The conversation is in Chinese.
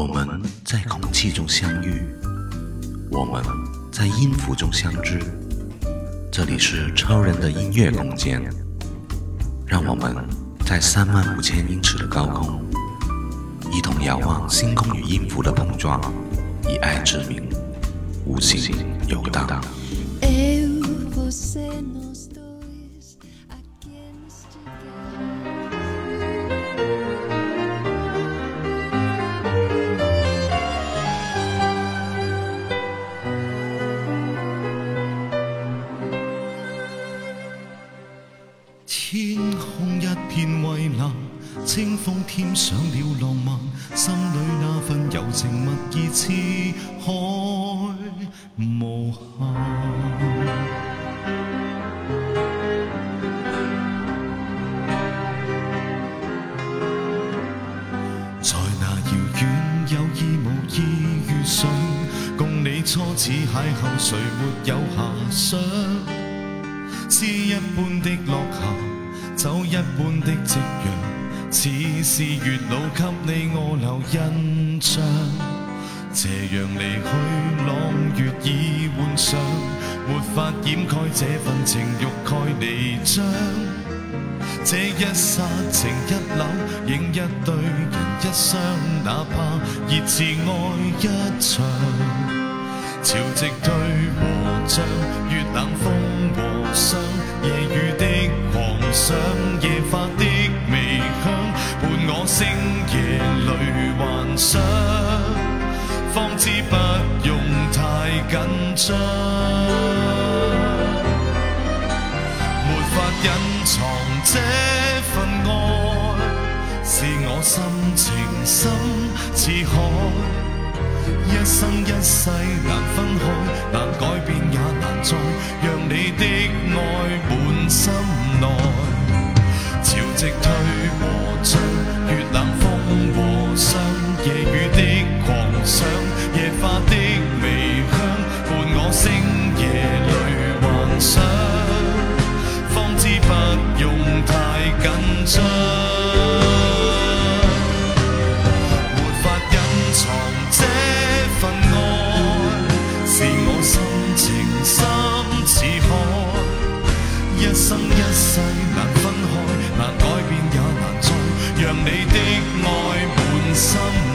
我们在空气中相遇，我们在音符中相知。这里是超人的音乐空间，让我们在三万五千英尺的高空，一同遥望星空与音符的碰撞，以爱之名，无尽游荡。天空一片蔚蓝，清风添上了浪漫，心里那份柔情蜜意，痴海无限。在那遥远有意无意遇上，共你初次邂逅，谁没有遐想？诗一般的落霞。走一般的夕阳，似是月老给你我留印象。斜阳离去，朗月已换上，没法掩盖这份情欲盖弥彰。这一刹情一缕，影一对人一双，哪怕热炽爱一场。潮汐退和涨，月冷风和霜。泪幻想，方知不用太紧张。没法隐藏这份爱，是我深情深似海，一生一世难分开，难改变也难再，让你的爱满心。一世难分开，难改变也难再，让你的爱满心。